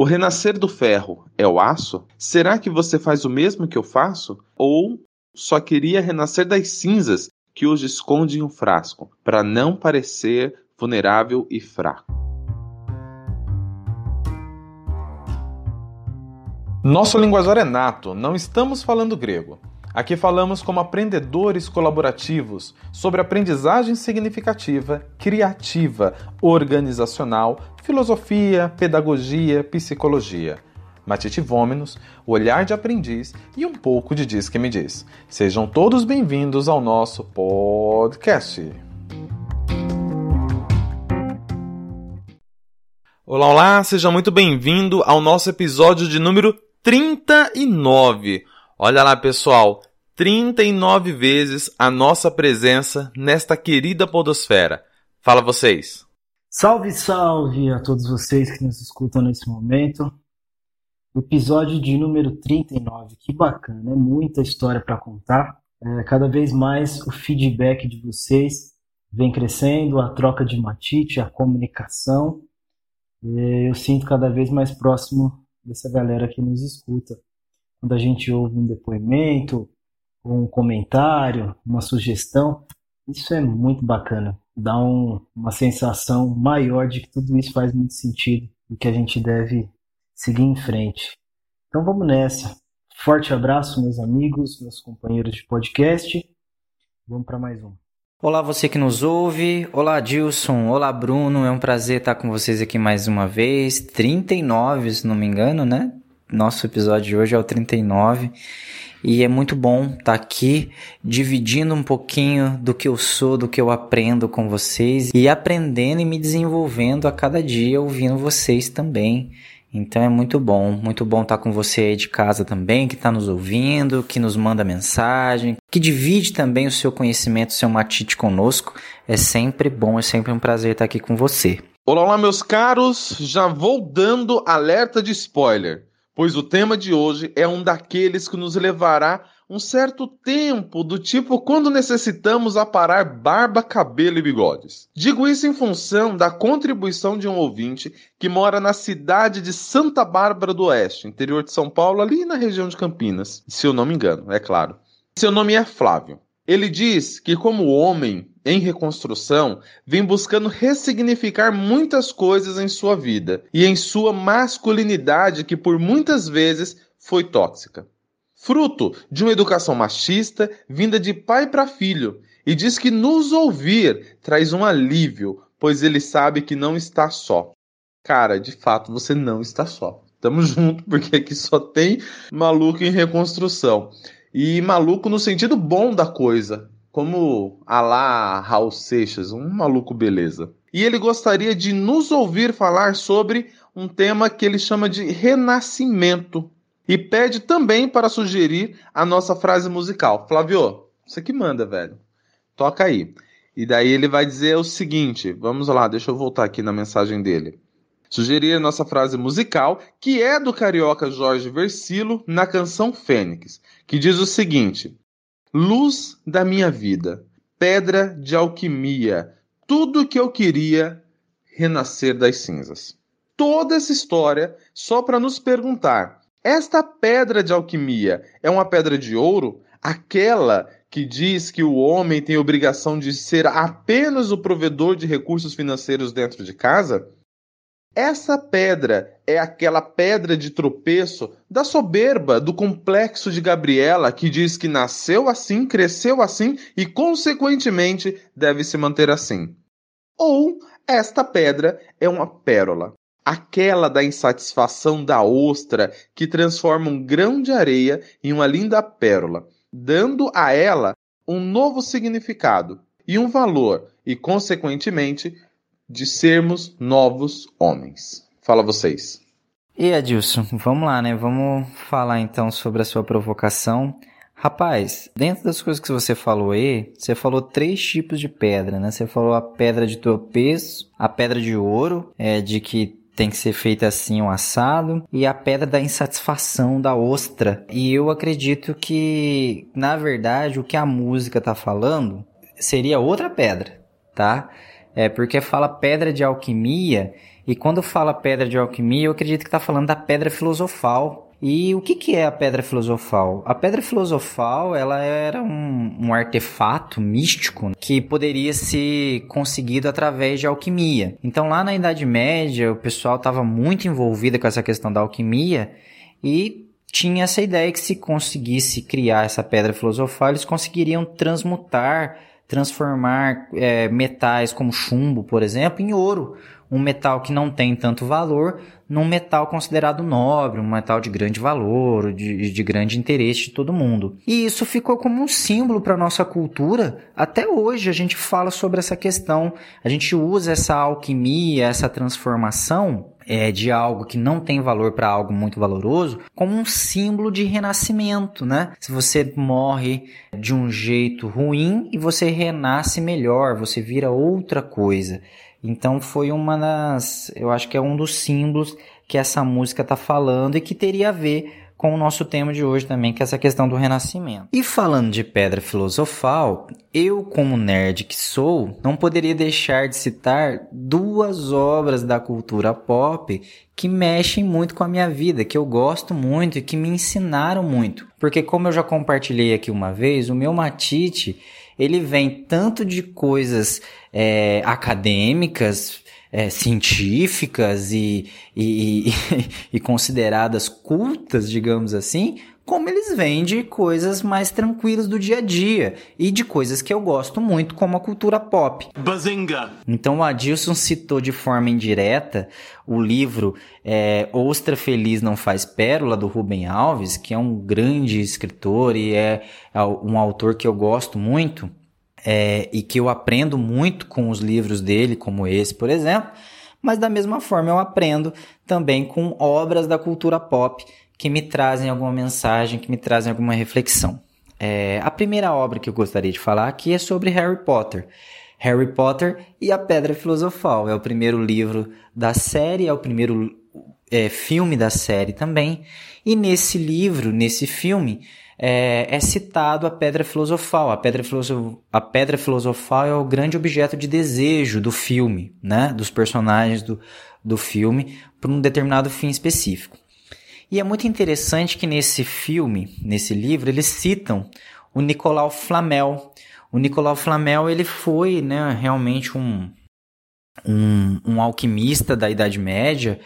O renascer do ferro é o aço? Será que você faz o mesmo que eu faço? Ou só queria renascer das cinzas que hoje esconde em um frasco, para não parecer vulnerável e fraco? Nosso linguajar é nato, não estamos falando grego. Aqui falamos como aprendedores colaborativos sobre aprendizagem significativa, criativa, organizacional, filosofia, pedagogia, psicologia. Matite Vômenos, olhar de aprendiz e um pouco de Diz que me diz. Sejam todos bem-vindos ao nosso podcast. Olá, olá, seja muito bem-vindo ao nosso episódio de número 39. Olha lá, pessoal, 39 vezes a nossa presença nesta querida podosfera. Fala vocês. Salve, salve a todos vocês que nos escutam nesse momento. Episódio de número 39. Que bacana, é muita história para contar. É, cada vez mais o feedback de vocês vem crescendo, a troca de matite, a comunicação. eu sinto cada vez mais próximo dessa galera que nos escuta. Quando a gente ouve um depoimento, um comentário, uma sugestão, isso é muito bacana. Dá um, uma sensação maior de que tudo isso faz muito sentido e que a gente deve seguir em frente. Então vamos nessa. Forte abraço, meus amigos, meus companheiros de podcast. Vamos para mais um. Olá, você que nos ouve. Olá, Dilson. Olá, Bruno. É um prazer estar com vocês aqui mais uma vez. 39, se não me engano, né? Nosso episódio de hoje é o 39. E é muito bom estar aqui dividindo um pouquinho do que eu sou, do que eu aprendo com vocês e aprendendo e me desenvolvendo a cada dia ouvindo vocês também. Então é muito bom, muito bom estar com você aí de casa também, que está nos ouvindo, que nos manda mensagem, que divide também o seu conhecimento, o seu matite conosco. É sempre bom, é sempre um prazer estar aqui com você. Olá, olá, meus caros. Já vou dando alerta de spoiler, pois o tema de hoje é um daqueles que nos levará um certo tempo, do tipo quando necessitamos aparar barba, cabelo e bigodes. Digo isso em função da contribuição de um ouvinte que mora na cidade de Santa Bárbara do Oeste, interior de São Paulo, ali na região de Campinas, se eu não me engano, é claro. Seu nome é Flávio. Ele diz que, como homem em reconstrução, vem buscando ressignificar muitas coisas em sua vida e em sua masculinidade que por muitas vezes foi tóxica fruto de uma educação machista vinda de pai para filho, e diz que nos ouvir traz um alívio, pois ele sabe que não está só. Cara, de fato, você não está só. Tamo junto, porque aqui só tem maluco em reconstrução. E maluco no sentido bom da coisa, como a lá Raul Seixas, um maluco beleza. E ele gostaria de nos ouvir falar sobre um tema que ele chama de renascimento. E pede também para sugerir a nossa frase musical. Flávio, você que manda, velho. Toca aí. E daí ele vai dizer o seguinte: vamos lá, deixa eu voltar aqui na mensagem dele. Sugerir a nossa frase musical, que é do carioca Jorge Versilo, na canção Fênix, que diz o seguinte: Luz da minha vida, pedra de alquimia, tudo que eu queria renascer das cinzas. Toda essa história só para nos perguntar esta pedra de alquimia é uma pedra de ouro? Aquela que diz que o homem tem obrigação de ser apenas o provedor de recursos financeiros dentro de casa? Essa pedra é aquela pedra de tropeço da soberba do complexo de Gabriela que diz que nasceu assim, cresceu assim e, consequentemente, deve se manter assim. Ou esta pedra é uma pérola, aquela da insatisfação da ostra que transforma um grão de areia em uma linda pérola, dando a ela um novo significado e um valor, e consequentemente de sermos novos homens. Fala vocês. E Adilson, vamos lá, né? Vamos falar então sobre a sua provocação. Rapaz, dentro das coisas que você falou aí, você falou três tipos de pedra, né? Você falou a pedra de tropeço, a pedra de ouro, é, de que tem que ser feita assim um assado e a pedra da insatisfação da ostra. E eu acredito que, na verdade, o que a música tá falando seria outra pedra, tá? É porque fala pedra de alquimia E quando fala pedra de alquimia, eu acredito que está falando da pedra filosofal, e o que, que é a pedra filosofal? A pedra filosofal ela era um, um artefato místico que poderia ser conseguido através de alquimia. Então lá na Idade Média o pessoal estava muito envolvido com essa questão da alquimia e tinha essa ideia que se conseguisse criar essa pedra filosofal eles conseguiriam transmutar, transformar é, metais como chumbo, por exemplo, em ouro um metal que não tem tanto valor num metal considerado nobre, um metal de grande valor, de, de grande interesse de todo mundo. E isso ficou como um símbolo para nossa cultura. Até hoje a gente fala sobre essa questão, a gente usa essa alquimia, essa transformação é, de algo que não tem valor para algo muito valoroso como um símbolo de renascimento, né? Se você morre de um jeito ruim e você renasce melhor, você vira outra coisa. Então foi uma das, eu acho que é um dos símbolos que essa música está falando e que teria a ver com o nosso tema de hoje também, que é essa questão do renascimento. E falando de pedra filosofal, eu, como nerd que sou, não poderia deixar de citar duas obras da cultura pop que mexem muito com a minha vida, que eu gosto muito e que me ensinaram muito. Porque como eu já compartilhei aqui uma vez, o meu Matite, ele vem tanto de coisas é, acadêmicas, é, científicas e, e, e, consideradas cultas, digamos assim, como eles vêm de coisas mais tranquilas do dia a dia e de coisas que eu gosto muito, como a cultura pop. Bazinga! Então o Adilson citou de forma indireta o livro é, Ostra Feliz Não Faz Pérola, do Rubem Alves, que é um grande escritor e é, é um autor que eu gosto muito é, e que eu aprendo muito com os livros dele, como esse, por exemplo, mas da mesma forma eu aprendo também com obras da cultura pop que me trazem alguma mensagem, que me trazem alguma reflexão. É, a primeira obra que eu gostaria de falar aqui é sobre Harry Potter. Harry Potter e a Pedra Filosofal. É o primeiro livro da série, é o primeiro é, filme da série também. E nesse livro, nesse filme, é, é citado a pedra filosofal. A pedra, filosof... a pedra filosofal é o grande objeto de desejo do filme, né? dos personagens do, do filme, para um determinado fim específico. E é muito interessante que nesse filme, nesse livro, eles citam o Nicolau Flamel. O Nicolau Flamel ele foi né, realmente um, um, um alquimista da Idade Média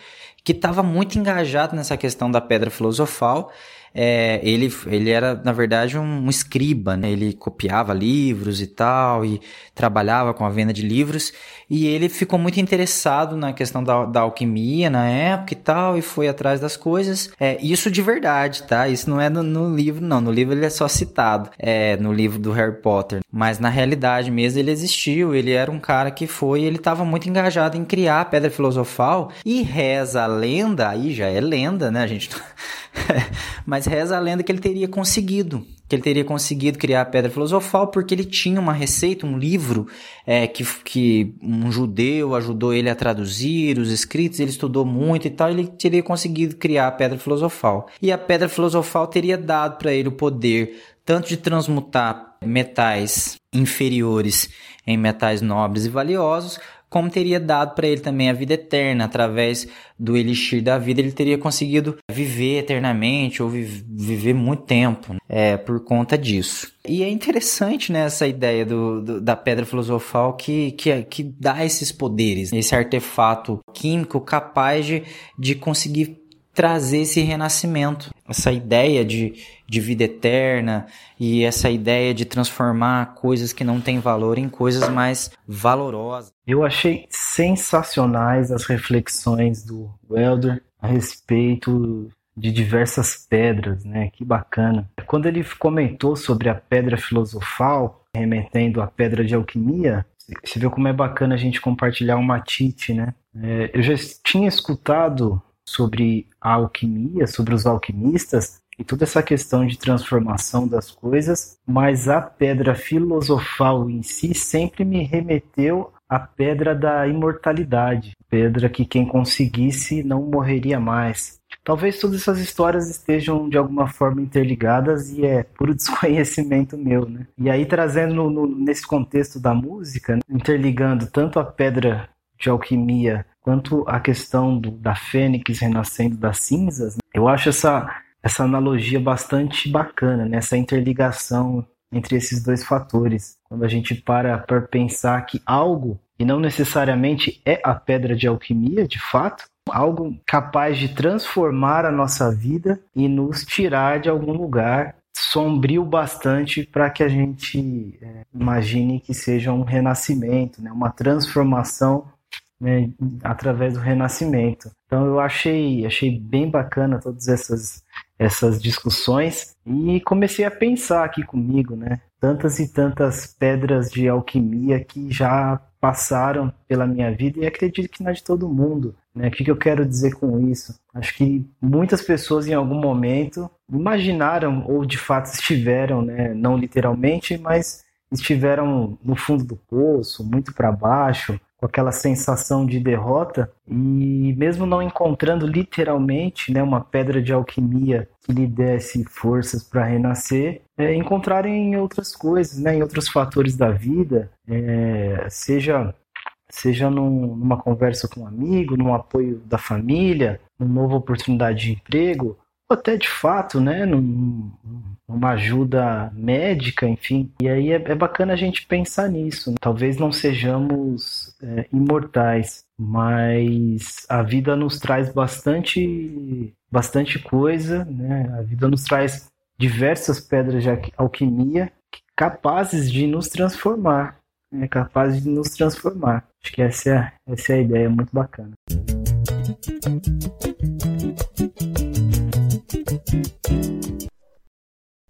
que estava muito engajado nessa questão da pedra filosofal é, ele, ele era, na verdade, um, um escriba, né? Ele copiava livros e tal, e trabalhava com a venda de livros, e ele ficou muito interessado na questão da, da alquimia na época e tal, e foi atrás das coisas. É, isso de verdade, tá? Isso não é no, no livro, não. No livro ele é só citado, é, no livro do Harry Potter. Mas na realidade mesmo ele existiu, ele era um cara que foi, ele estava muito engajado em criar a Pedra Filosofal, e reza a lenda, aí já é lenda, né? A gente Mas reza a lenda que ele teria conseguido, que ele teria conseguido criar a pedra filosofal porque ele tinha uma receita, um livro é, que, que um judeu ajudou ele a traduzir os escritos, ele estudou muito e tal, ele teria conseguido criar a pedra filosofal. E a pedra filosofal teria dado para ele o poder tanto de transmutar metais inferiores em metais nobres e valiosos, como teria dado para ele também a vida eterna, através do elixir da vida, ele teria conseguido viver eternamente ou viver muito tempo é, por conta disso. E é interessante né, essa ideia do, do, da pedra filosofal que, que, que dá esses poderes, esse artefato químico capaz de, de conseguir trazer esse renascimento, essa ideia de, de vida eterna e essa ideia de transformar coisas que não têm valor em coisas mais valorosas. Eu achei sensacionais as reflexões do Welder a respeito de diversas pedras, né? Que bacana. Quando ele comentou sobre a pedra filosofal, remetendo à pedra de alquimia, você viu como é bacana a gente compartilhar uma matite, né? É, eu já tinha escutado sobre a alquimia, sobre os alquimistas e toda essa questão de transformação das coisas, mas a pedra filosofal em si sempre me remeteu à pedra da imortalidade, pedra que quem conseguisse não morreria mais. Talvez todas essas histórias estejam de alguma forma interligadas e é puro desconhecimento meu, né? E aí trazendo no, nesse contexto da música, né? interligando tanto a pedra de alquimia quanto a questão do, da fênix renascendo das cinzas, eu acho essa, essa analogia bastante bacana, né? essa interligação entre esses dois fatores. Quando a gente para para pensar que algo, e não necessariamente é a pedra de alquimia, de fato, algo capaz de transformar a nossa vida e nos tirar de algum lugar sombrio bastante para que a gente é, imagine que seja um renascimento, né? uma transformação né, através do renascimento. Então eu achei, achei bem bacana todas essas, essas discussões e comecei a pensar aqui comigo, né? Tantas e tantas pedras de alquimia que já passaram pela minha vida e acredito que na de todo mundo. Né? O que, que eu quero dizer com isso? Acho que muitas pessoas em algum momento imaginaram ou de fato estiveram, né? não literalmente, mas estiveram no fundo do poço, muito para baixo, com aquela sensação de derrota e mesmo não encontrando literalmente né, uma pedra de alquimia que lhe desse forças para renascer, é, encontrarem em outras coisas, né, em outros fatores da vida, é, seja seja num, numa conversa com um amigo, num apoio da família, numa nova oportunidade de emprego, ou até de fato, né, num, numa ajuda médica, enfim. E aí é, é bacana a gente pensar nisso. Né? Talvez não sejamos é, imortais, mas a vida nos traz bastante, bastante coisa, né? A vida nos traz diversas pedras de alquimia capazes de nos transformar, né? capazes de nos transformar. Acho que essa é, essa é a ideia, muito bacana.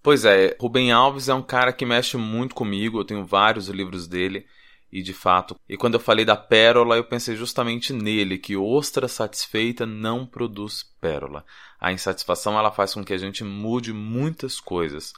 Pois é, Rubem Alves é um cara que mexe muito comigo, eu tenho vários livros dele e de fato, e quando eu falei da pérola, eu pensei justamente nele, que ostra satisfeita não produz pérola. A insatisfação ela faz com que a gente mude muitas coisas.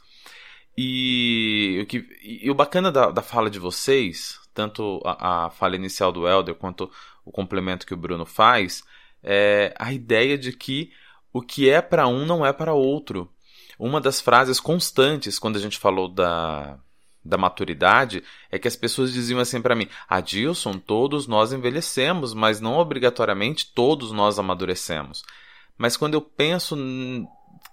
E, e, e o bacana da, da, fala de vocês, tanto a, a fala inicial do Helder quanto o complemento que o Bruno faz, é a ideia de que o que é para um não é para outro uma das frases constantes quando a gente falou da, da maturidade é que as pessoas diziam assim para mim: Adilson, todos nós envelhecemos, mas não obrigatoriamente todos nós amadurecemos. Mas quando eu penso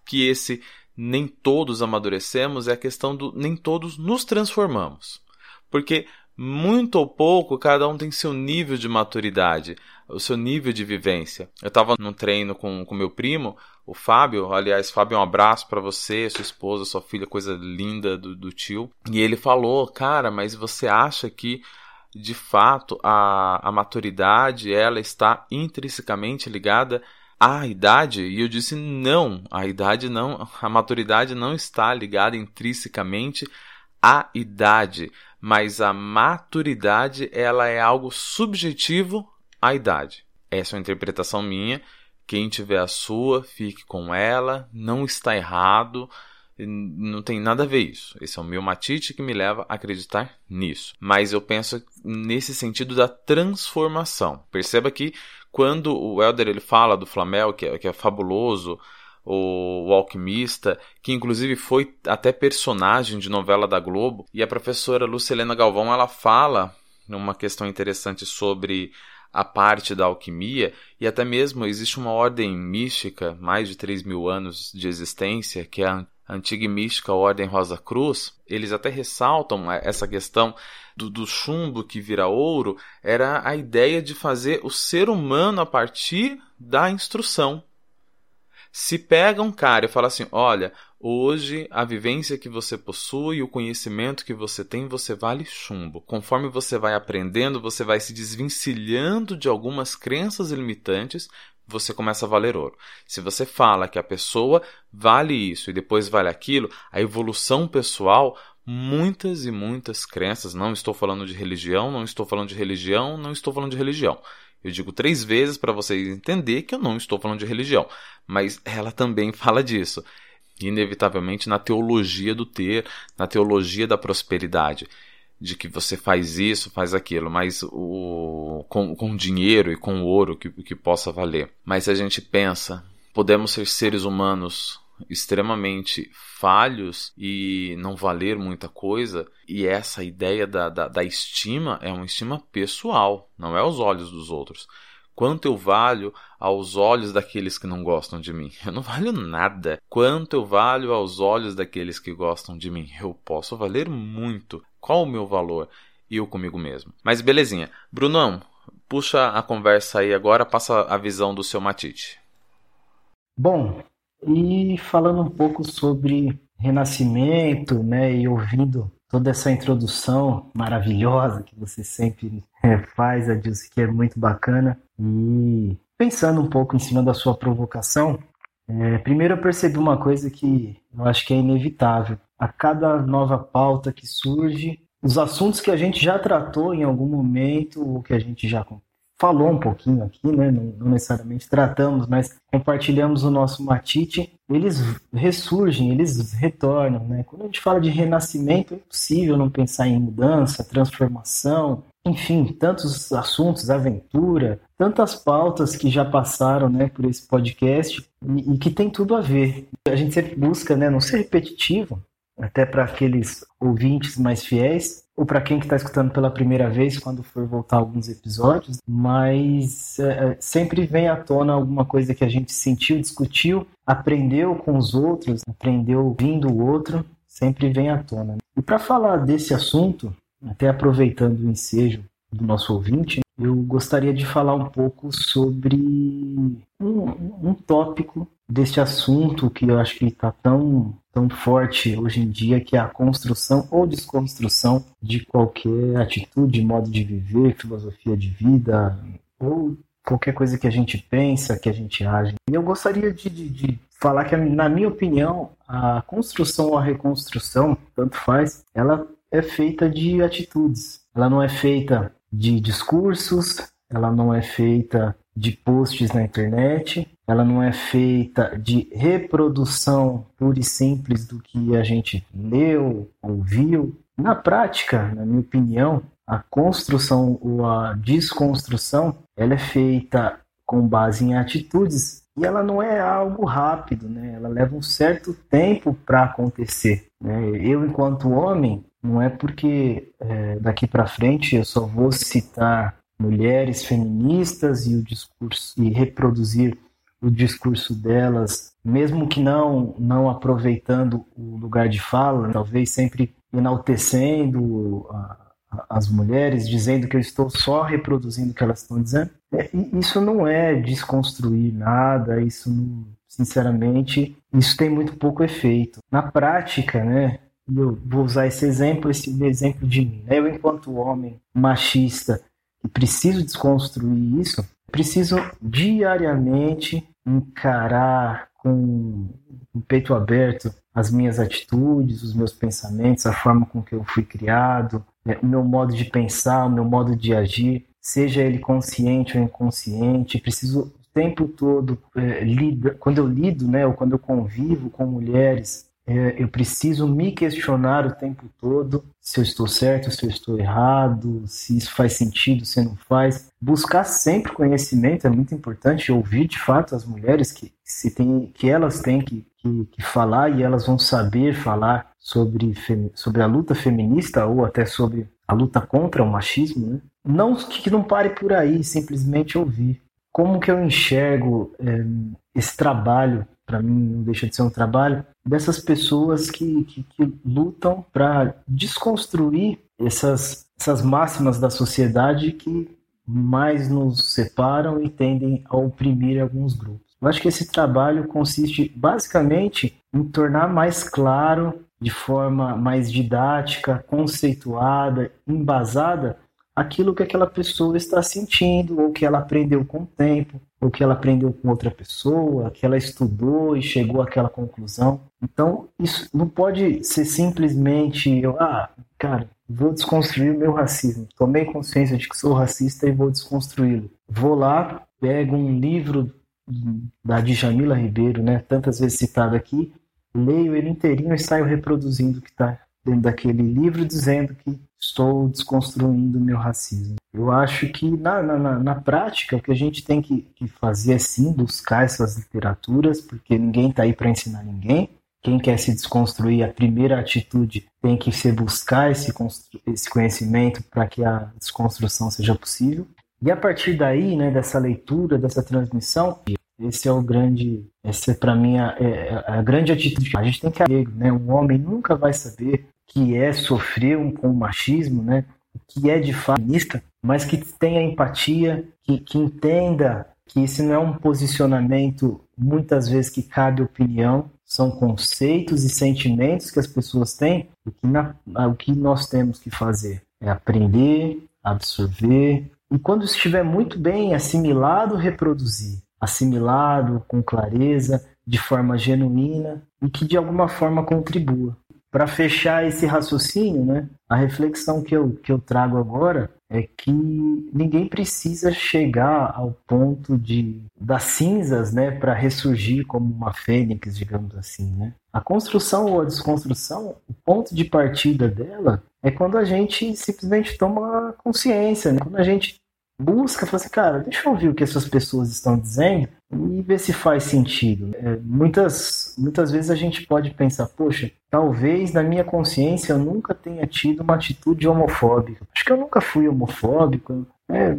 que esse nem todos amadurecemos, é a questão do nem todos nos transformamos. Porque muito ou pouco, cada um tem seu nível de maturidade, o seu nível de vivência. Eu estava num treino com o meu primo, o Fábio. Aliás, Fábio, um abraço para você, sua esposa, sua filha, coisa linda do, do tio. E ele falou, cara, mas você acha que de fato a, a maturidade ela está intrinsecamente ligada à idade? E eu disse não, a idade não, a maturidade não está ligada intrinsecamente à idade mas a maturidade ela é algo subjetivo à idade. Essa é uma interpretação minha. Quem tiver a sua, fique com ela, não está errado, não tem nada a ver isso. Esse é o meu matite que me leva a acreditar nisso. Mas eu penso nesse sentido da transformação. Perceba que quando o Elder ele fala do Flamel, que é, que é fabuloso, o, o Alquimista, que inclusive foi até personagem de novela da Globo, e a professora Lucilena Galvão ela fala numa questão interessante sobre a parte da alquimia, e até mesmo existe uma ordem mística, mais de 3 mil anos de existência, que é a antiga e mística Ordem Rosa Cruz, eles até ressaltam essa questão do, do, chumbo que vira ouro, era a ideia de fazer o ser humano a partir da instrução. Se pega um cara e fala assim: olha, hoje a vivência que você possui, o conhecimento que você tem, você vale chumbo. Conforme você vai aprendendo, você vai se desvencilhando de algumas crenças limitantes, você começa a valer ouro. Se você fala que a pessoa vale isso e depois vale aquilo, a evolução pessoal muitas e muitas crenças. Não estou falando de religião, não estou falando de religião, não estou falando de religião. Eu digo três vezes para vocês entender que eu não estou falando de religião, mas ela também fala disso. Inevitavelmente na teologia do ter, na teologia da prosperidade, de que você faz isso, faz aquilo, mas o, com, com dinheiro e com ouro que, que possa valer. Mas a gente pensa, podemos ser seres humanos extremamente falhos e não valer muita coisa. E essa ideia da, da, da estima é uma estima pessoal, não é aos olhos dos outros. Quanto eu valho aos olhos daqueles que não gostam de mim? Eu não valho nada. Quanto eu valho aos olhos daqueles que gostam de mim? Eu posso valer muito. Qual o meu valor? Eu comigo mesmo. Mas belezinha. Brunão, puxa a conversa aí agora, passa a visão do seu Matite. Bom, e falando um pouco sobre renascimento, né, e ouvindo toda essa introdução maravilhosa que você sempre é, faz, Adilson, que é muito bacana, e pensando um pouco em cima da sua provocação, é, primeiro eu percebi uma coisa que eu acho que é inevitável. A cada nova pauta que surge, os assuntos que a gente já tratou em algum momento, ou que a gente já falou um pouquinho aqui, né? Não, não, necessariamente tratamos, mas compartilhamos o nosso matite, eles ressurgem, eles retornam, né? Quando a gente fala de renascimento, é impossível não pensar em mudança, transformação, enfim, tantos assuntos, aventura, tantas pautas que já passaram, né, por esse podcast e, e que tem tudo a ver. A gente sempre busca, né, não ser repetitivo, até para aqueles ouvintes mais fiéis, ou para quem está escutando pela primeira vez, quando for voltar alguns episódios, mas é, é, sempre vem à tona alguma coisa que a gente sentiu, discutiu, aprendeu com os outros, aprendeu ouvindo o outro, sempre vem à tona. E para falar desse assunto, até aproveitando o ensejo do nosso ouvinte, eu gostaria de falar um pouco sobre um, um tópico deste assunto que eu acho que está tão, tão forte hoje em dia, que é a construção ou desconstrução de qualquer atitude, modo de viver, filosofia de vida, ou qualquer coisa que a gente pensa, que a gente age. E eu gostaria de, de, de falar que, na minha opinião, a construção ou a reconstrução, tanto faz, ela é feita de atitudes. Ela não é feita de discursos, ela não é feita de posts na internet, ela não é feita de reprodução pura e simples do que a gente leu, ouviu. Na prática, na minha opinião, a construção ou a desconstrução, ela é feita com base em atitudes e ela não é algo rápido, né? Ela leva um certo tempo para acontecer. Né? Eu, enquanto homem, não é porque é, daqui para frente eu só vou citar mulheres feministas e o discurso e reproduzir o discurso delas, mesmo que não não aproveitando o lugar de fala, talvez sempre enaltecendo a, a, as mulheres, dizendo que eu estou só reproduzindo o que elas estão dizendo. É, isso não é desconstruir nada, isso não, sinceramente, isso tem muito pouco efeito. Na prática, né, eu vou usar esse exemplo, esse exemplo de mim. Né? Eu, enquanto homem machista, e preciso desconstruir isso, preciso diariamente encarar com o peito aberto as minhas atitudes, os meus pensamentos, a forma com que eu fui criado, né, o meu modo de pensar, o meu modo de agir, seja ele consciente ou inconsciente. Preciso o tempo todo, é, lida, quando eu lido, né, ou quando eu convivo com mulheres, é, eu preciso me questionar o tempo todo se eu estou certo, se eu estou errado, se isso faz sentido, se não faz. Buscar sempre conhecimento é muito importante. Ouvir de fato as mulheres que, se tem, que elas têm que, que, que falar e elas vão saber falar sobre, sobre a luta feminista ou até sobre a luta contra o machismo. Né? Não que não pare por aí, simplesmente ouvir. Como que eu enxergo é, esse trabalho para mim não deixa de ser um trabalho, dessas pessoas que, que, que lutam para desconstruir essas, essas máximas da sociedade que mais nos separam e tendem a oprimir alguns grupos. Eu acho que esse trabalho consiste basicamente em tornar mais claro, de forma mais didática, conceituada, embasada, aquilo que aquela pessoa está sentindo ou que ela aprendeu com o tempo, o que ela aprendeu com outra pessoa, que ela estudou e chegou àquela conclusão. Então, isso não pode ser simplesmente eu, ah, cara, vou desconstruir o meu racismo. Tomei consciência de que sou racista e vou desconstruí-lo. Vou lá, pego um livro da Djamila Ribeiro, né, tantas vezes citado aqui, leio ele inteirinho e saio reproduzindo o que está dentro daquele livro, dizendo que estou desconstruindo meu racismo. Eu acho que na, na, na prática o que a gente tem que, que fazer é sim buscar essas literaturas, porque ninguém está aí para ensinar ninguém. Quem quer se desconstruir, a primeira atitude tem que ser buscar esse, esse conhecimento para que a desconstrução seja possível. E a partir daí, né, dessa leitura, dessa transmissão, esse é o grande, essa é para mim a, é, a, grande atitude. A gente tem que saber, né? Um homem nunca vai saber que é sofrer um, com o machismo, né? Que é de fato mas que tenha empatia, que, que entenda que esse não é um posicionamento muitas vezes que cabe opinião, são conceitos e sentimentos que as pessoas têm e que na, o que nós temos que fazer é aprender, absorver e quando estiver muito bem assimilado, reproduzir, assimilado com clareza, de forma genuína e que de alguma forma contribua. Para fechar esse raciocínio, né, a reflexão que eu, que eu trago agora é que ninguém precisa chegar ao ponto de das cinzas, né, para ressurgir como uma fênix, digamos assim, né? A construção ou a desconstrução, o ponto de partida dela é quando a gente simplesmente toma consciência, né? Quando a gente busca, fala assim, cara, deixa eu ouvir o que essas pessoas estão dizendo e ver se faz sentido. É, muitas, muitas vezes a gente pode pensar, poxa, talvez na minha consciência eu nunca tenha tido uma atitude homofóbica. Acho que eu nunca fui homofóbico. É,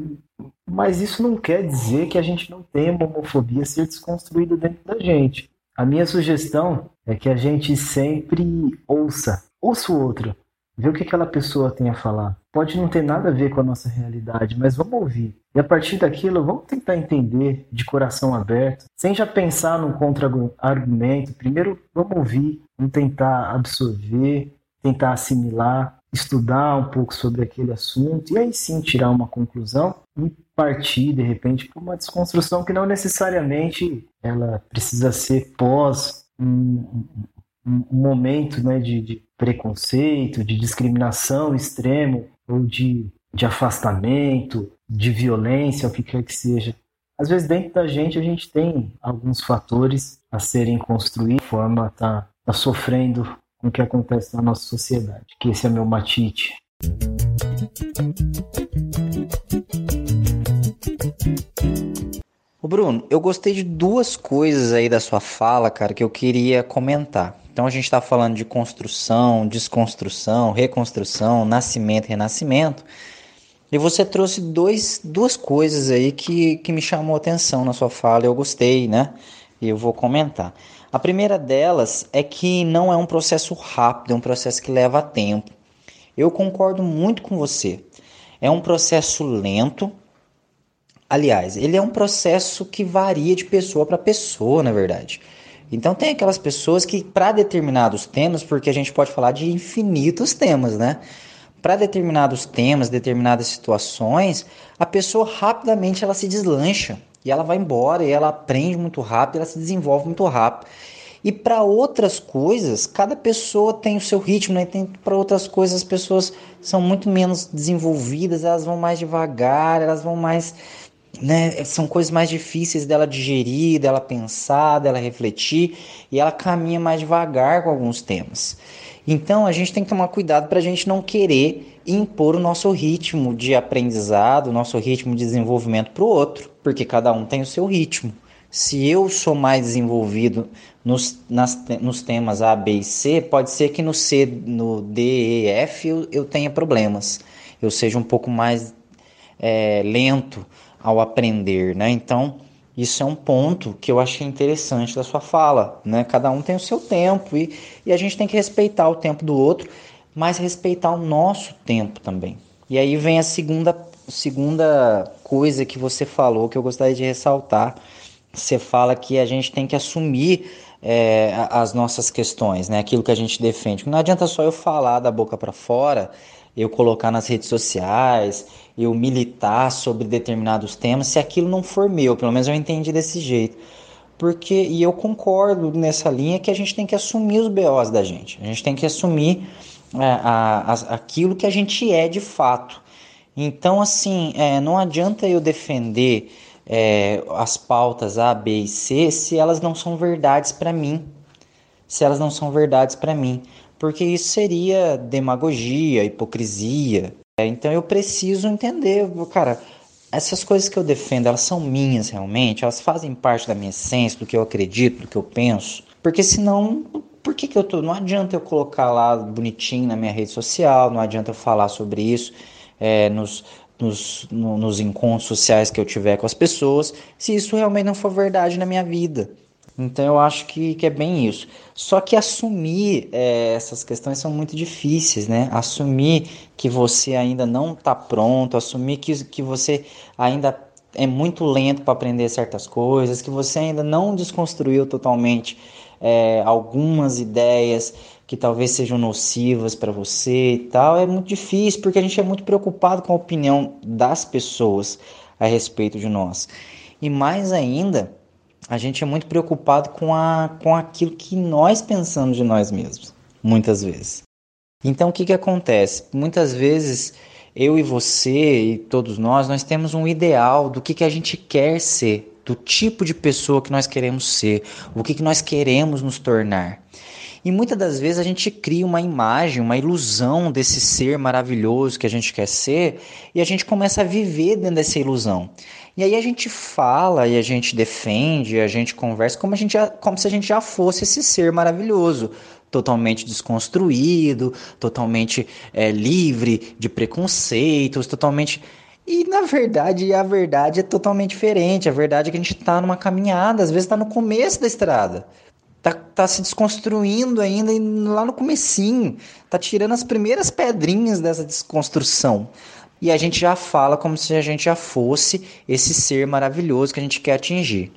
mas isso não quer dizer que a gente não tenha uma homofobia ser desconstruída dentro da gente. A minha sugestão é que a gente sempre ouça, ouça o outro, ver o que aquela pessoa tem a falar. Pode não ter nada a ver com a nossa realidade, mas vamos ouvir. E a partir daquilo, vamos tentar entender de coração aberto, sem já pensar num contra-argumento. Primeiro, vamos ouvir, vamos tentar absorver, tentar assimilar, estudar um pouco sobre aquele assunto e aí sim tirar uma conclusão e partir de repente para uma desconstrução que não necessariamente ela precisa ser pós um, um, momento né, de, de preconceito, de discriminação extremo ou de, de afastamento, de violência, o que quer que seja. Às vezes dentro da gente a gente tem alguns fatores a serem construídos de forma a tá, tá sofrendo com o que acontece na nossa sociedade. Que esse é meu matite. O Bruno, eu gostei de duas coisas aí da sua fala, cara, que eu queria comentar. Então a gente está falando de construção, desconstrução, reconstrução, nascimento renascimento. E você trouxe dois, duas coisas aí que, que me chamou atenção na sua fala, eu gostei, né? E eu vou comentar. A primeira delas é que não é um processo rápido, é um processo que leva tempo. Eu concordo muito com você. É um processo lento. Aliás, ele é um processo que varia de pessoa para pessoa, na verdade. Então tem aquelas pessoas que para determinados temas, porque a gente pode falar de infinitos temas, né? Para determinados temas, determinadas situações, a pessoa rapidamente ela se deslancha e ela vai embora e ela aprende muito rápido, ela se desenvolve muito rápido. E para outras coisas, cada pessoa tem o seu ritmo, né? Para outras coisas as pessoas são muito menos desenvolvidas, elas vão mais devagar, elas vão mais né, são coisas mais difíceis dela digerir, dela pensar, dela refletir, e ela caminha mais devagar com alguns temas. Então a gente tem que tomar cuidado para a gente não querer impor o nosso ritmo de aprendizado, o nosso ritmo de desenvolvimento para o outro, porque cada um tem o seu ritmo. Se eu sou mais desenvolvido nos, nas, nos temas A, B e C, pode ser que no C, no D, E, F eu, eu tenha problemas. Eu seja um pouco mais é, lento ao aprender, né? Então, isso é um ponto que eu achei interessante da sua fala, né? Cada um tem o seu tempo e, e a gente tem que respeitar o tempo do outro, mas respeitar o nosso tempo também. E aí vem a segunda, segunda coisa que você falou que eu gostaria de ressaltar. Você fala que a gente tem que assumir é, as nossas questões, né? Aquilo que a gente defende. Não adianta só eu falar da boca para fora eu colocar nas redes sociais, eu militar sobre determinados temas, se aquilo não for meu, pelo menos eu entendi desse jeito. Porque, e eu concordo nessa linha que a gente tem que assumir os BOs da gente, a gente tem que assumir é, a, a, aquilo que a gente é de fato. Então, assim, é, não adianta eu defender é, as pautas A, B e C se elas não são verdades para mim. Se elas não são verdades para mim porque isso seria demagogia, hipocrisia. É, então eu preciso entender, cara, essas coisas que eu defendo, elas são minhas realmente, elas fazem parte da minha essência, do que eu acredito, do que eu penso. Porque senão, por que, que eu tô. Não adianta eu colocar lá bonitinho na minha rede social, não adianta eu falar sobre isso é, nos, nos, no, nos encontros sociais que eu tiver com as pessoas, se isso realmente não for verdade na minha vida. Então eu acho que, que é bem isso. Só que assumir é, essas questões são muito difíceis, né? Assumir que você ainda não está pronto, assumir que, que você ainda é muito lento para aprender certas coisas, que você ainda não desconstruiu totalmente é, algumas ideias que talvez sejam nocivas para você e tal, é muito difícil porque a gente é muito preocupado com a opinião das pessoas a respeito de nós. E mais ainda, a gente é muito preocupado com, a, com aquilo que nós pensamos de nós mesmos, muitas vezes. Então o que, que acontece? Muitas vezes eu e você e todos nós, nós temos um ideal do que, que a gente quer ser, do tipo de pessoa que nós queremos ser, o que, que nós queremos nos tornar. E muitas das vezes a gente cria uma imagem, uma ilusão desse ser maravilhoso que a gente quer ser e a gente começa a viver dentro dessa ilusão. E aí a gente fala e a gente defende, a gente conversa como, a gente já, como se a gente já fosse esse ser maravilhoso, totalmente desconstruído, totalmente é, livre de preconceitos, totalmente. E na verdade, a verdade é totalmente diferente. A verdade é que a gente está numa caminhada, às vezes está no começo da estrada. Tá, tá se desconstruindo ainda lá no comecinho. Tá tirando as primeiras pedrinhas dessa desconstrução e a gente já fala como se a gente já fosse esse ser maravilhoso que a gente quer atingir.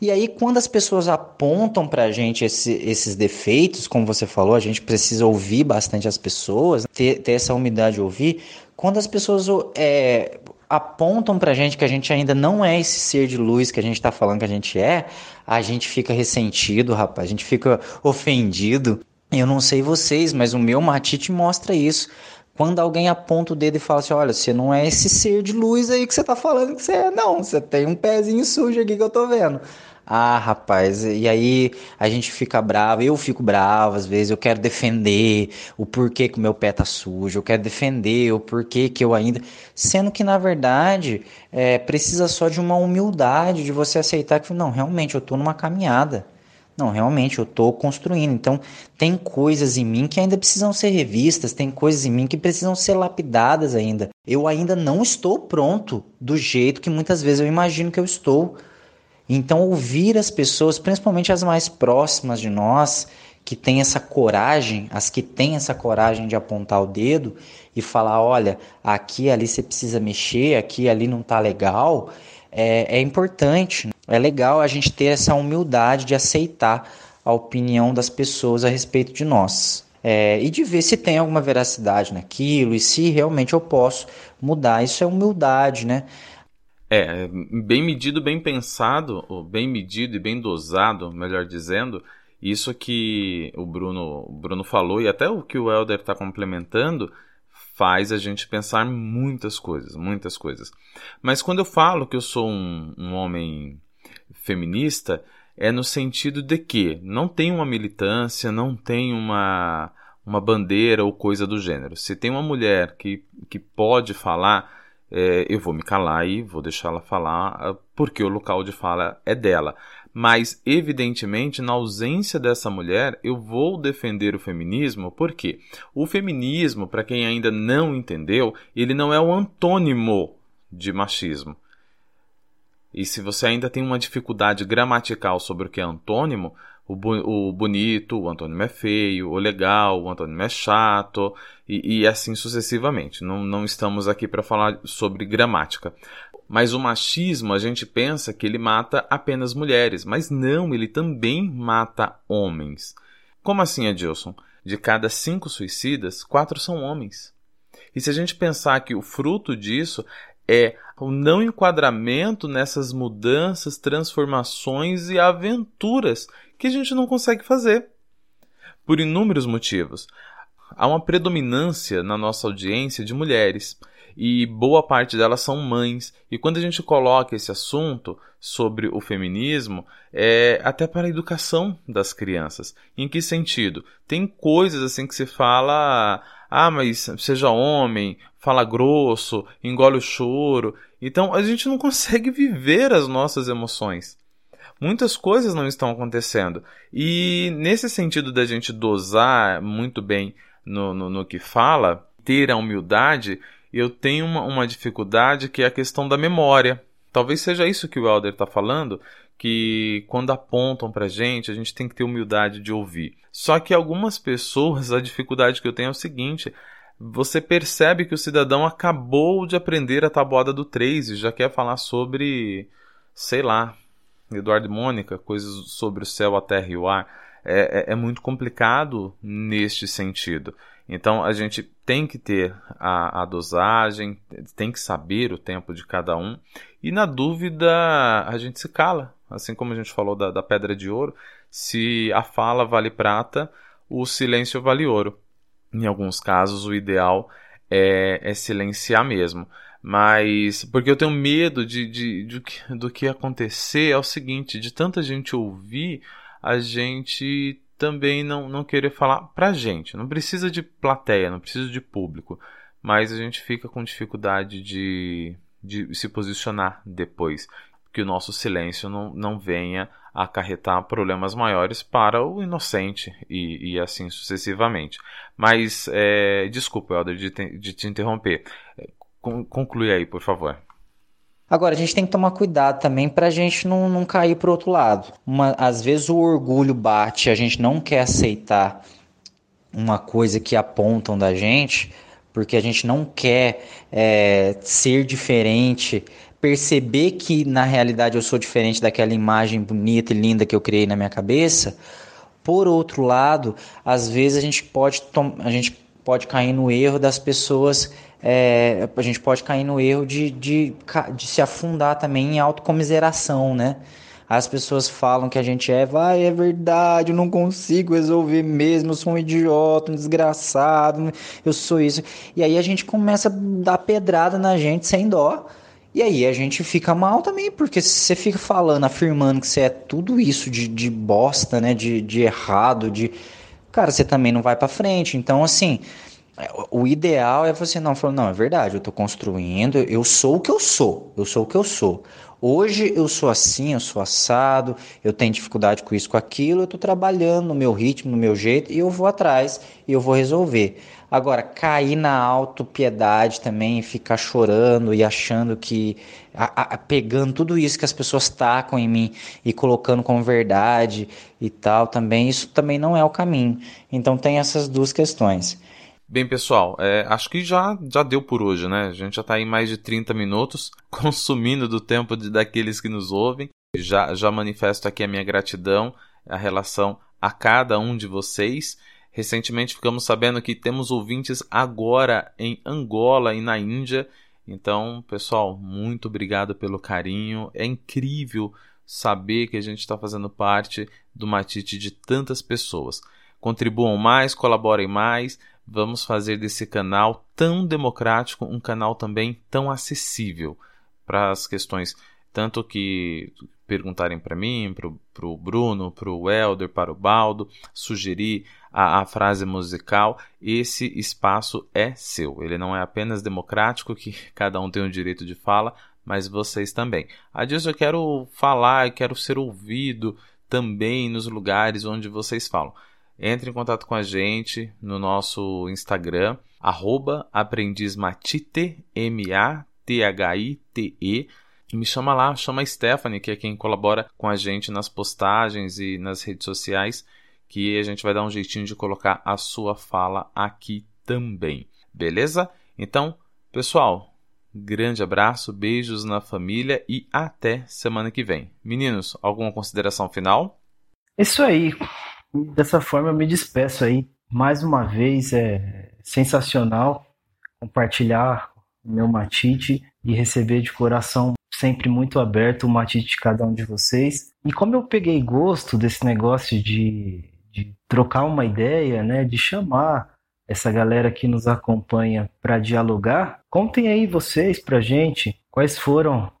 E aí, quando as pessoas apontam para a gente esse, esses defeitos, como você falou, a gente precisa ouvir bastante as pessoas, ter, ter essa humildade de ouvir. Quando as pessoas é, apontam para a gente que a gente ainda não é esse ser de luz que a gente está falando que a gente é, a gente fica ressentido, rapaz, a gente fica ofendido. Eu não sei vocês, mas o meu matite mostra isso. Quando alguém aponta o dedo e fala assim: olha, você não é esse ser de luz aí que você tá falando que você é, não. Você tem um pezinho sujo aqui que eu tô vendo. Ah, rapaz, e aí a gente fica bravo, eu fico bravo às vezes, eu quero defender o porquê que o meu pé tá sujo, eu quero defender o porquê que eu ainda. Sendo que, na verdade, é, precisa só de uma humildade, de você aceitar que, não, realmente, eu tô numa caminhada. Não, realmente eu estou construindo. Então, tem coisas em mim que ainda precisam ser revistas, tem coisas em mim que precisam ser lapidadas ainda. Eu ainda não estou pronto do jeito que muitas vezes eu imagino que eu estou. Então, ouvir as pessoas, principalmente as mais próximas de nós, que têm essa coragem, as que têm essa coragem de apontar o dedo e falar: olha, aqui ali você precisa mexer, aqui ali não está legal, é, é importante é legal a gente ter essa humildade de aceitar a opinião das pessoas a respeito de nós. É, e de ver se tem alguma veracidade naquilo e se realmente eu posso mudar. Isso é humildade, né? É, bem medido, bem pensado, ou bem medido e bem dosado, melhor dizendo, isso que o Bruno, o Bruno falou e até o que o Helder está complementando, faz a gente pensar muitas coisas, muitas coisas. Mas quando eu falo que eu sou um, um homem feminista é no sentido de que não tem uma militância, não tem uma, uma bandeira ou coisa do gênero. Se tem uma mulher que, que pode falar, é, eu vou me calar e vou deixá-la falar, ah, porque o local de fala é dela. Mas, evidentemente, na ausência dessa mulher, eu vou defender o feminismo, porque o feminismo, para quem ainda não entendeu, ele não é o antônimo de machismo. E se você ainda tem uma dificuldade gramatical sobre o que é antônimo, o, o bonito, o antônimo é feio, o legal, o antônimo é chato, e, e assim sucessivamente. Não, não estamos aqui para falar sobre gramática. Mas o machismo, a gente pensa que ele mata apenas mulheres, mas não, ele também mata homens. Como assim, Edilson? De cada cinco suicidas, quatro são homens. E se a gente pensar que o fruto disso é o não enquadramento nessas mudanças, transformações e aventuras que a gente não consegue fazer. Por inúmeros motivos. Há uma predominância na nossa audiência de mulheres e boa parte delas são mães. E quando a gente coloca esse assunto sobre o feminismo, é até para a educação das crianças. Em que sentido? Tem coisas assim que se fala, ah, mas seja homem, fala grosso, engole o choro. Então a gente não consegue viver as nossas emoções. Muitas coisas não estão acontecendo. E nesse sentido da gente dosar muito bem no, no, no que fala, ter a humildade, eu tenho uma, uma dificuldade que é a questão da memória. Talvez seja isso que o Elder está falando, que quando apontam para gente, a gente tem que ter humildade de ouvir. Só que algumas pessoas, a dificuldade que eu tenho é o seguinte: você percebe que o cidadão acabou de aprender a tabuada do 3 e já quer falar sobre, sei lá, Eduardo e Mônica, coisas sobre o céu, a terra e o ar. É, é, é muito complicado neste sentido. Então a gente tem que ter a, a, dosagem, tem que saber o tempo de cada um, e na dúvida a gente se cala. Assim como a gente falou da, da pedra de ouro, se a fala vale prata, o silêncio vale ouro. Em alguns casos, o ideal é, é silenciar mesmo. Mas porque eu tenho medo de, de, de, do que acontecer é o seguinte: de tanta gente ouvir, a gente também não, não querer falar pra gente. Não precisa de plateia, não precisa de público. Mas a gente fica com dificuldade de, de se posicionar depois. Que o nosso silêncio não, não venha acarretar problemas maiores para o inocente e, e assim sucessivamente. Mas, é, desculpa, Helder, de, te, de te interromper. Conclui aí, por favor. Agora, a gente tem que tomar cuidado também para a gente não, não cair para outro lado. Uma, às vezes o orgulho bate, a gente não quer aceitar uma coisa que apontam da gente, porque a gente não quer é, ser diferente, perceber que na realidade eu sou diferente daquela imagem bonita e linda que eu criei na minha cabeça. Por outro lado, às vezes a gente pode, a gente pode cair no erro das pessoas é, a gente pode cair no erro de, de, de se afundar também em autocomiseração, né? As pessoas falam que a gente é, vai, é verdade, eu não consigo resolver mesmo, eu sou um idiota, um desgraçado, eu sou isso. E aí a gente começa a dar pedrada na gente sem dó. E aí a gente fica mal também, porque se você fica falando, afirmando que você é tudo isso de, de bosta, né? De, de errado, de. Cara, você também não vai para frente. Então, assim, o ideal é você não falar, não, é verdade, eu estou construindo, eu sou o que eu sou, eu sou o que eu sou. Hoje eu sou assim, eu sou assado, eu tenho dificuldade com isso, com aquilo, eu estou trabalhando no meu ritmo, no meu jeito, e eu vou atrás e eu vou resolver. Agora, cair na autopiedade também, ficar chorando e achando que. A, a, pegando tudo isso que as pessoas tacam em mim e colocando como verdade e tal, também, isso também não é o caminho. Então, tem essas duas questões. Bem, pessoal, é, acho que já, já deu por hoje, né? A gente já está em mais de 30 minutos, consumindo do tempo de, daqueles que nos ouvem. Já, já manifesto aqui a minha gratidão, a relação a cada um de vocês. Recentemente ficamos sabendo que temos ouvintes agora em Angola e na Índia. Então, pessoal, muito obrigado pelo carinho. É incrível saber que a gente está fazendo parte do Matite de tantas pessoas. Contribuam mais, colaborem mais vamos fazer desse canal tão democrático um canal também tão acessível para as questões tanto que perguntarem para mim, para o Bruno, para o Helder, para o Baldo, sugerir a, a, frase musical, esse espaço é seu. Ele não é apenas democrático, que cada um tem o direito de fala, mas vocês também. Adilson, eu quero falar, quero ser ouvido também nos lugares onde vocês falam. Entre em contato com a gente no nosso Instagram, arroba aprendizmatite, M-A-T-H-I-T-E. E me chama lá, chama a Stephanie, que é quem colabora com a gente nas postagens e nas redes sociais, que a gente vai dar um jeitinho de colocar a sua fala aqui também. Beleza? Então, pessoal, grande abraço, beijos na família e até semana que vem. Meninos, alguma consideração final? Isso aí. Dessa forma eu me despeço aí. Mais uma vez é sensacional compartilhar meu matite e receber de coração sempre muito aberto o matite de cada um de vocês. E como eu peguei gosto desse negócio de, de trocar uma ideia, né, de chamar essa galera que nos acompanha para dialogar, contem aí vocês pra gente quais foram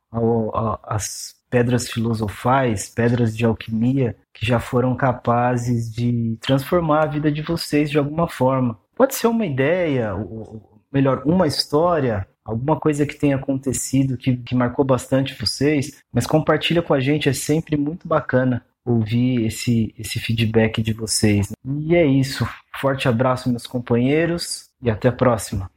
as pedras filosofais, pedras de alquimia que já foram capazes de transformar a vida de vocês de alguma forma. Pode ser uma ideia, ou melhor, uma história, alguma coisa que tenha acontecido que, que marcou bastante vocês, mas compartilha com a gente, é sempre muito bacana ouvir esse, esse feedback de vocês. E é isso. Forte abraço, meus companheiros, e até a próxima.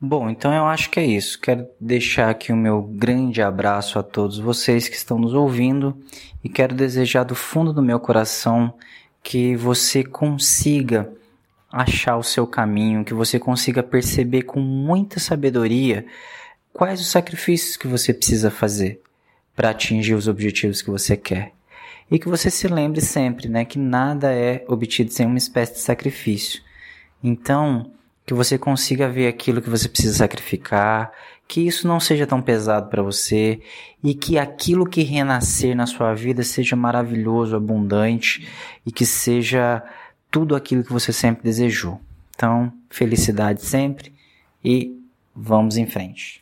Bom, então eu acho que é isso. Quero deixar aqui o meu grande abraço a todos vocês que estão nos ouvindo e quero desejar do fundo do meu coração que você consiga achar o seu caminho, que você consiga perceber com muita sabedoria quais os sacrifícios que você precisa fazer para atingir os objetivos que você quer. E que você se lembre sempre, né, que nada é obtido sem uma espécie de sacrifício. Então, que você consiga ver aquilo que você precisa sacrificar, que isso não seja tão pesado para você e que aquilo que renascer na sua vida seja maravilhoso, abundante e que seja tudo aquilo que você sempre desejou. Então, felicidade sempre e vamos em frente.